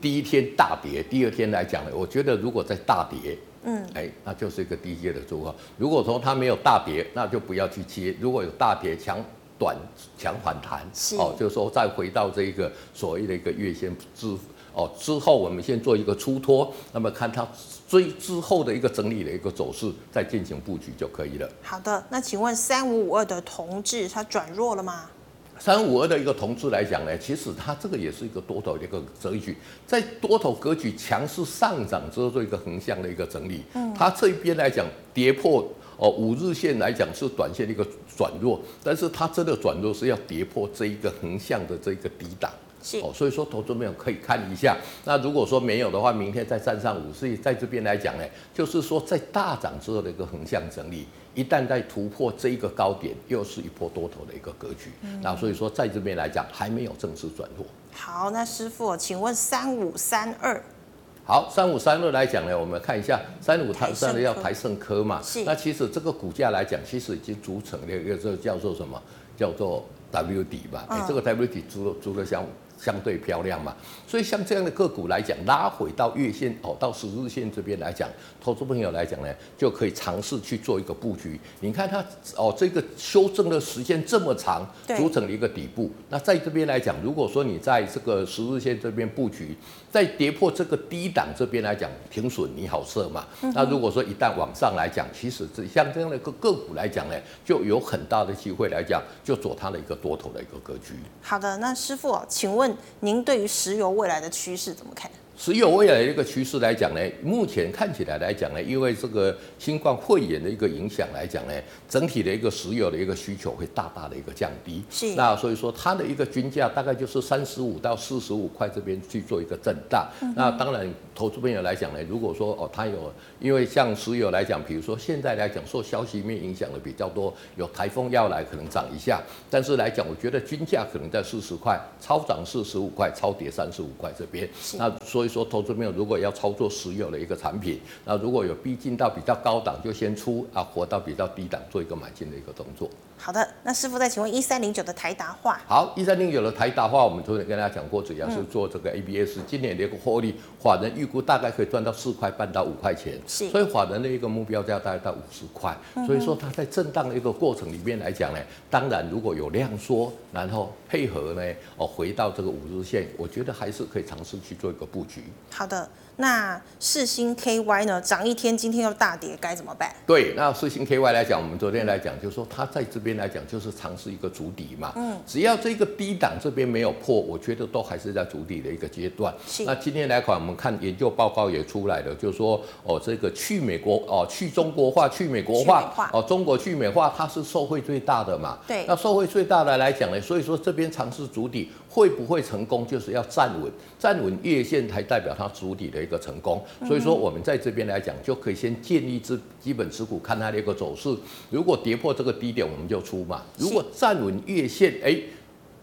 第一天大跌，第二天来讲呢，我觉得如果在大跌，嗯，哎，那就是一个低阶的状况。如果说它没有大跌，那就不要去接。如果有大跌强短强反弹，是哦，就是说再回到这一个所谓的一个月线之哦之后，我们先做一个出脱，那么看它最之后的一个整理的一个走势，再进行布局就可以了。好的，那请问三五五二的同志它转弱了吗？三五二的一个同志来讲呢，其实它这个也是一个多头的一个格局，在多头格局强势上涨之后做一个横向的一个整理。嗯，它这一边来讲跌破哦五日线来讲是短线的一个转弱，但是它真的转弱是要跌破这一个横向的这一个底档。是哦，所以说投资朋友可以看一下。那如果说没有的话，明天再站上五，所以在这边来讲呢，就是说在大涨之后的一个横向整理。一旦在突破这一个高点，又是一波多头的一个格局。嗯、那所以说，在这边来讲，还没有正式转弱。好，那师傅，请问三五三二。好，三五三二来讲呢，我们看一下三五三二要台胜科嘛。是。那其实这个股价来讲，其实已经组成了一个这叫做什么？叫做 W 底吧。哎、嗯，这个 W 底组组的像。相对漂亮嘛，所以像这样的个股来讲，拉回到月线哦，到十日线这边来讲，投资朋友来讲呢，就可以尝试去做一个布局。你看它哦，这个修正的时间这么长，组成了一个底部。那在这边来讲，如果说你在这个十日线这边布局，在跌破这个低档这边来讲，停损你好设嘛。那如果说一旦往上来讲，其实这像这样的一个个股来讲呢，就有很大的机会来讲，就做它的一个多头的一个格局。好的，那师傅，请问您对于石油未来的趋势怎么看？石油未来的一个趋势来讲呢，目前看起来来讲呢，因为这个新冠肺炎的一个影响来讲呢，整体的一个石油的一个需求会大大的一个降低。是。那所以说它的一个均价大概就是三十五到四十五块这边去做一个震荡。嗯、那当然，投资朋友来讲呢，如果说哦，它有因为像石油来讲，比如说现在来讲受消息面影响的比较多，有台风要来可能涨一下，但是来讲，我觉得均价可能在四十块，超涨四十五块，超跌三十五块这边。那所以。说投资朋友如果要操作石油的一个产品，那如果有逼近到比较高档，就先出啊，活到比较低档，做一个买进的一个动作。好的，那师傅再请问一三零九的台达化。好，一三零九的台达化，我们昨天跟大家讲过，主要是做这个 ABS，今年的一个获利，法人预估大概可以赚到四块半到五块钱，是，所以法人的一个目标价大概到五十块，所以说它在震荡的一个过程里面来讲呢，当然如果有量缩，然后配合呢，哦回到这个五日线，我觉得还是可以尝试去做一个布局。好的。那世星 KY 呢？涨一天，今天又大跌，该怎么办？对，那世星 KY 来讲，我们昨天来讲，就是说它在这边来讲，就是尝试一个主底嘛。嗯，只要这个低档这边没有破，我觉得都还是在主底的一个阶段。是。那今天来讲，我们看研究报告也出来了，就是说哦，这个去美国哦，去中国化，去美国化，化哦，中国去美化，它是受惠最大的嘛。对。那受惠最大的来讲呢，所以说这边尝试主底。会不会成功，就是要站稳，站稳月线才代表它主体的一个成功。所以说，我们在这边来讲，就可以先建立支基本持股，看它的一个走势。如果跌破这个低点，我们就出嘛。如果站稳月线，哎。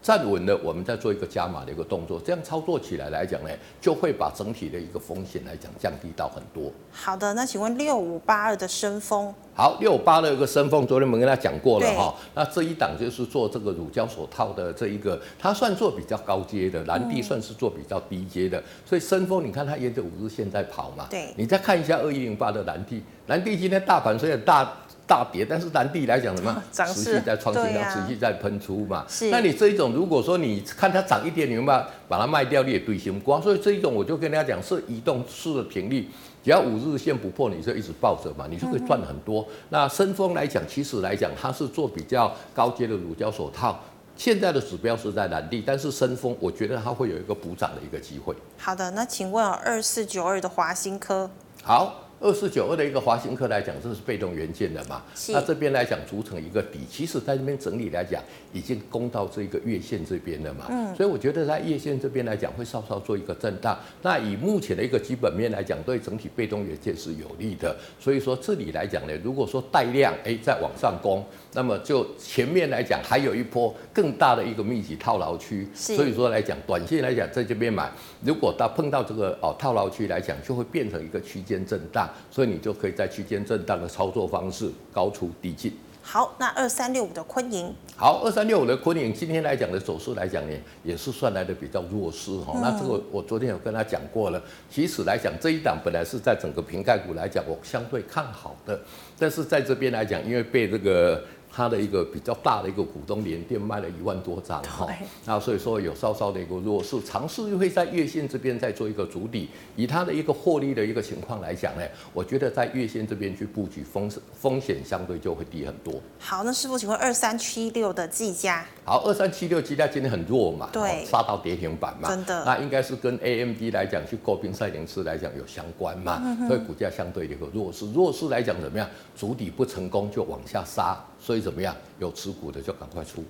站稳了，我们再做一个加码的一个动作，这样操作起来来讲呢，就会把整体的一个风险来讲降低到很多。好的，那请问六五八二的升风？好，六五八二一个升风，昨天我们跟他讲过了哈。那这一档就是做这个乳胶手套的这一个，它算做比较高阶的，蓝地算是做比较低阶的。嗯、所以升风，你看它沿着五日线在跑嘛。对。你再看一下二一零八的蓝地，蓝地今天大盘虽然大。大跌，但是蓝地来讲什么？持续在创新高，啊、持续在喷出嘛。是。那你这一种，如果说你看它涨一点，你们把把它卖掉，你也对心不光。所以这一种，我就跟大家讲，是移动式的频率，只要五日线不破，你就一直抱着嘛，你就会赚很多。嗯、那深丰来讲，其实来讲，它是做比较高阶的乳胶手套。现在的指标是在蓝地，但是深丰，我觉得它会有一个补涨的一个机会。好的，那请问二四九二的华新科。好。二四九二的一个华新科来讲，这是被动元件的嘛？那这边来讲组成一个底，其实在这边整理来讲，已经攻到这个月线这边了嘛。嗯，所以我觉得在月线这边来讲，会稍稍做一个震荡。那以目前的一个基本面来讲，对整体被动元件是有利的。所以说这里来讲呢，如果说带量哎再往上攻，那么就前面来讲还有一波更大的一个密集套牢区。所以说来讲，短线来讲在这边买，如果到碰到这个哦套牢区来讲，就会变成一个区间震荡。所以你就可以在区间震荡的操作方式高出低进。好，那二三六五的昆盈。好，二三六五的昆盈今天来讲的走势来讲呢，也是算来的比较弱势哈。嗯、那这个我昨天有跟他讲过了，其实来讲这一档本来是在整个瓶盖股来讲，我相对看好的，但是在这边来讲，因为被这个。它的一个比较大的一个股东联电卖了一万多张哈，那所以说有稍稍的一个弱势，尝试会在月线这边再做一个主底。以它的一个获利的一个情况来讲呢，我觉得在月线这边去布局风风险相对就会低很多。好，那师傅请问二三七六的计价？好，二三七六计价今天很弱嘛，对，杀到跌停板嘛，真的，那应该是跟 AMD 来讲去诟病赛灵思来讲有相关嘛，嗯、所以股价相对的一个弱势，弱势来讲怎么样？主底不成功就往下杀。所以怎么样？有持股的就赶快出，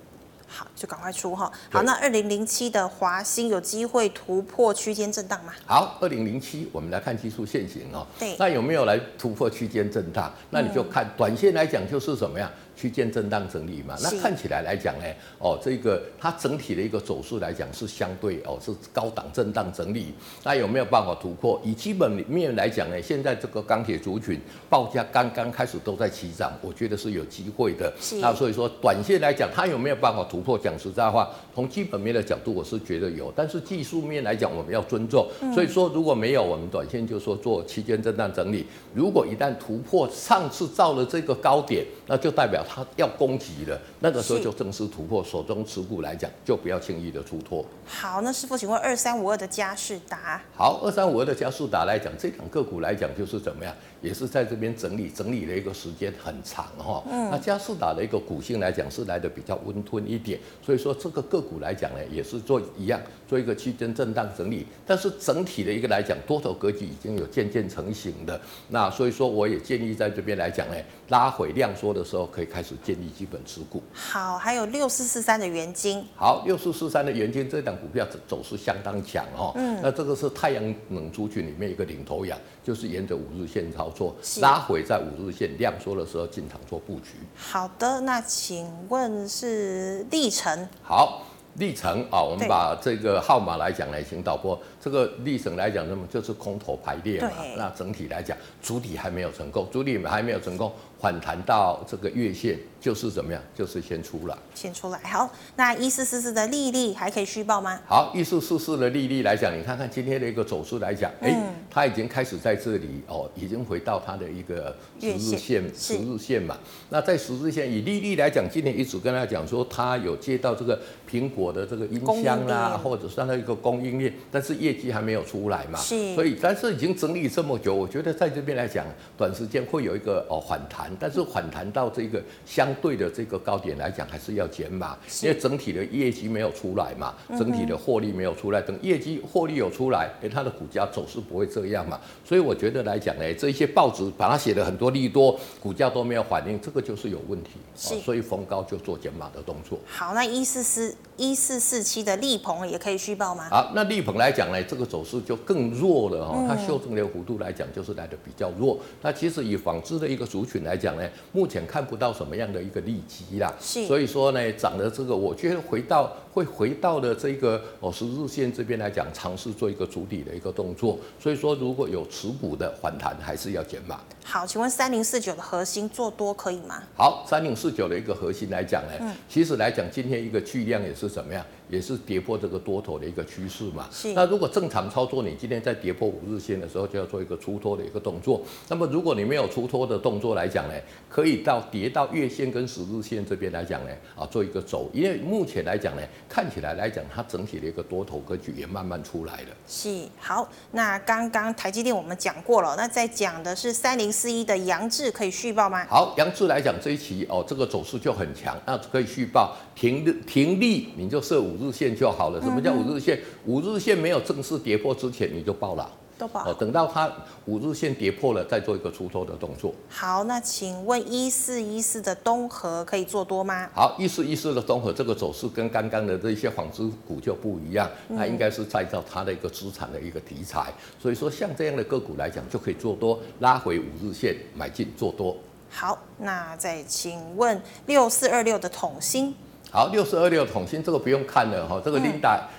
好，就赶快出哈。好，那二零零七的华兴有机会突破区间震荡吗？好，二零零七，我们来看技术线型哦。对，那有没有来突破区间震荡？那你就看短线来讲就是什么样？区间震荡整理嘛，那看起来来讲呢，哦，这个它整体的一个走势来讲是相对哦是高档震荡整理，那有没有办法突破？以基本面来讲呢，现在这个钢铁族群报价刚刚开始都在起涨，我觉得是有机会的。是那所以说，短线来讲，它有没有办法突破？讲实在话，从基本面的角度，我是觉得有，但是技术面来讲，我们要尊重。所以说，如果没有，我们短线就说做区间震荡整理。如果一旦突破上次造了这个高点，那就代表。它要攻击了，那个时候就正式突破，手中持股来讲就不要轻易的出脱。好，那师傅，请问二三五二的佳世达？好，二三五二的佳世达来讲，这两个股来讲就是怎么样，也是在这边整理整理的一个时间很长哈。嗯。那加士达的一个股性来讲是来的比较温吞一点，所以说这个个股来讲呢，也是做一样做一个区间震荡整理，但是整体的一个来讲，多头格局已经有渐渐成型的。那所以说我也建议在这边来讲呢，拉回量缩的时候可以。开始建立基本持股。好，还有六四四三的元晶。好，六四四三的元晶这档股票走势相当强哦。嗯，那这个是太阳能族群里面一个领头羊，就是沿着五日线操作，拉回在五日线量缩的时候进场做布局。好的，那请问是历程？好。历程啊，我们把这个号码来讲来，请导播这个历程来讲，那么就是空头排列嘛。那整体来讲，主体还没有成功，主体还没有成功反弹到这个月线，就是怎么样？就是先出来。先出来。好，那一四四四的利率还可以续报吗？好，一四四四的利率来讲，你看看今天的一个走势来讲，哎、嗯，它已经开始在这里哦，已经回到它的一个十日线，十日线嘛。那在十日线，以利率来讲，今天一直跟他讲说，它有接到这个苹果。的这个音箱啦，或者算它一个供应链，但是业绩还没有出来嘛，是，所以但是已经整理这么久，我觉得在这边来讲，短时间会有一个哦反弹，但是反弹到这个相对的这个高点来讲，还是要减码，因为整体的业绩没有出来嘛，整体的获利没有出来，等业绩获利有出来，哎，它的股价走势不会这样嘛，所以我觉得来讲呢，这些报纸把它写的很多利多，股价都没有反应，这个就是有问题，是，所以逢高就做减码的动作。好，那一四四一。四四七的力鹏也可以续报吗？好，那力鹏来讲呢，这个走势就更弱了哦。它修正的幅度来讲，就是来的比较弱。那其实以纺织的一个族群来讲呢，目前看不到什么样的一个利基啦。是，所以说呢，涨的这个，我觉得回到会回到的这个哦十日线这边来讲，尝试做一个主底的一个动作。所以说，如果有持股的反弹，还是要减码。好，请问三零四九的核心做多可以吗？好，三零四九的一个核心来讲呢，嗯、其实来讲今天一个巨量也是怎么样？也是跌破这个多头的一个趋势嘛。是。那如果正常操作，你今天在跌破五日线的时候，就要做一个出脱的一个动作。那么如果你没有出脱的动作来讲呢，可以到跌到月线跟十日线这边来讲呢，啊，做一个走。因为目前来讲呢，看起来来讲，它整体的一个多头格局也慢慢出来了。是。好，那刚刚台积电我们讲过了，那在讲的是三零四一的杨志可以续报吗？好，杨志来讲这一期哦，这个走势就很强，那可以续报。停停利你就设五日线就好了。什么叫五日线？五日线没有正式跌破之前你就报了。都不好。等到它五日线跌破了，再做一个出脱的动作。好，那请问一四一四的东和可以做多吗？好，一四一四的东和这个走势跟刚刚的这些纺织股就不一样，它应该是再造它的一个资产的一个题材，所以说像这样的个股来讲，就可以做多，拉回五日线买进做多。好，那再请问六四二六的统芯。好，六四二六统芯这个不用看了哈，这个琳达、嗯，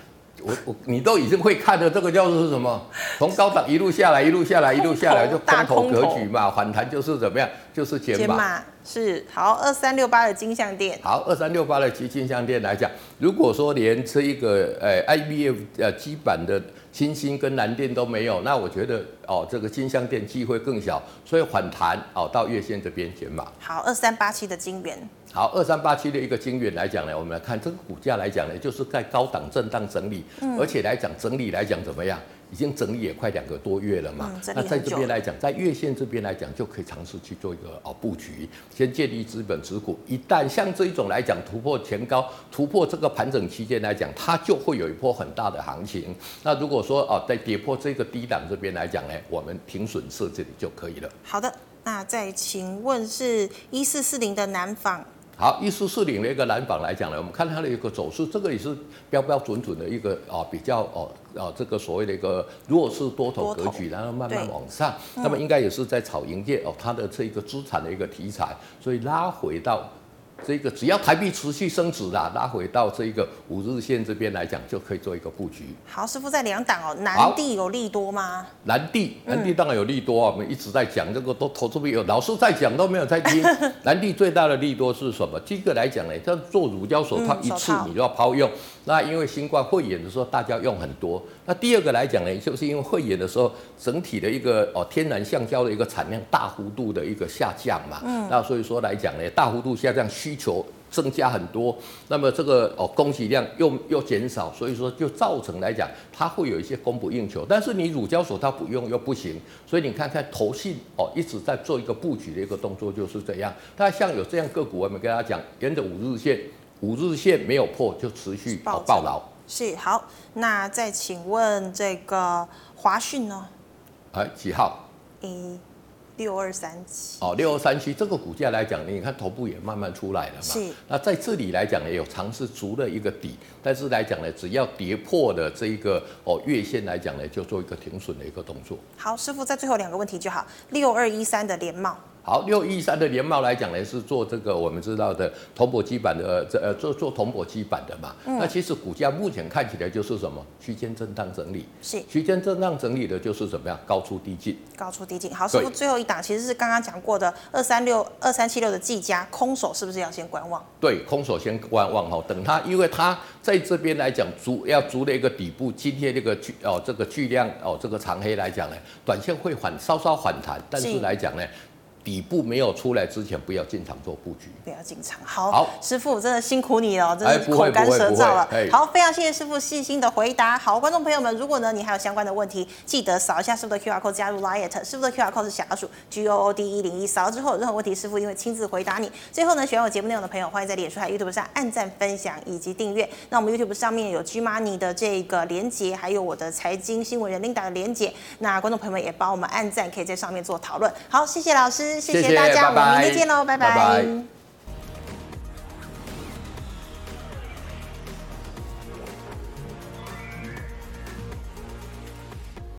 我我你都已经会看的，这个叫做是什么？从高档一路下来，一路下来，一路下来就空头格局嘛，反弹就是怎么样？就是减码。是好，二三六八的金项店。好，二三六八的金金项店来讲，如果说连这一个呃 IBF 呃基板的欣兴跟蓝电都没有，那我觉得哦这个金相电机会更小，所以反弹哦到月线这边减码。好，二三八七的金元。好，二三八七的一个金元来讲呢，我们来看这个股价来讲呢，就是在高档震荡整理，嗯、而且来讲整理来讲怎么样？已经整理也快两个多月了嘛。嗯、那在这边来讲，在月线这边来讲，就可以尝试去做一个哦布局，先建立资本持股。一旦像这一种来讲突破前高，突破这个盘整期间来讲，它就会有一波很大的行情。那如果说哦在跌破这个低档这边来讲呢，我们停损设这里就可以了。好的，那再请问是一四四零的南纺。好，一四四零的一个蓝榜来讲呢，我们看它的一个走势，这个也是标标准准的一个啊比较哦啊这个所谓的一个弱势多头格局，然后慢慢往上，那么应该也是在炒营业哦它的这一个资产的一个题材，所以拉回到。这个只要台币持续升值啦，拉回到这个五日线这边来讲，就可以做一个布局。好，师傅在两档哦，南地有利多吗？南地，南地当然有利多啊，我们一直在讲这个都投资没有，老师在讲都没有在听。南地最大的利多是什么？第一个来讲呢，它做乳胶手套一次你就要抛用，那因为新冠肺炎的时候大家用很多。那第二个来讲呢，就是因为肺炎的时候，整体的一个哦天然橡胶的一个产量大幅度的一个下降嘛，嗯，那所以说来讲呢，大幅度下降需求增加很多，那么这个哦供给量又又减少，所以说就造成来讲它会有一些供不应求。但是你乳胶手套不用又不行，所以你看看投信哦一直在做一个布局的一个动作就是这样。那像有这样个股，我们跟大家讲，沿着五日线，五日线没有破就持续报报牢。是好，那再请问这个华讯呢？哎，几号？一六二三七。哦，六二三七这个股价来讲，你看头部也慢慢出来了嘛。是。那在这里来讲呢，有尝试足了一个底，但是来讲呢，只要跌破的这一个哦月线来讲呢，就做一个停损的一个动作。好，师傅，在最后两个问题就好。六二一三的联茂。好，六一三的联茂来讲呢，是做这个我们知道的铜箔基板的，这呃做做铜箔基板的嘛。嗯。那其实股价目前看起来就是什么区间震荡整理。是。区间震荡整理的就是怎么样高出低进。高出低进。好，是不是最后一档其实是刚刚讲过的二三六二三七六的技嘉空手是不是要先观望？对，空手先观望哈，等它，因为它在这边来讲足要足的一个底部，今天这个巨哦这个巨量哦这个长黑来讲呢，短线会反稍稍反弹，但是来讲呢。底部没有出来之前，不要进场做布局，不要进场。好，好，师傅真的辛苦你了，真的是口干舌燥了。好，非常谢谢师傅细心的回答。好，观众朋友们，如果呢你还有相关的问题，记得扫一下师傅的 QR code 加入 Liet，师傅的 QR code 是小老鼠 G O O D 一零一，扫了之后有任何问题，师傅一定会亲自回答你。最后呢，喜欢我节目内容的朋友，欢迎在脸书还有 YouTube 上按赞、分享以及订阅。那我们 YouTube 上面有 G Money 的这个连接，还有我的财经新闻人 Linda 的连接。那观众朋友们也帮我们按赞，可以在上面做讨论。好，谢谢老师，谢谢大家。谢谢。明天见喽，拜拜。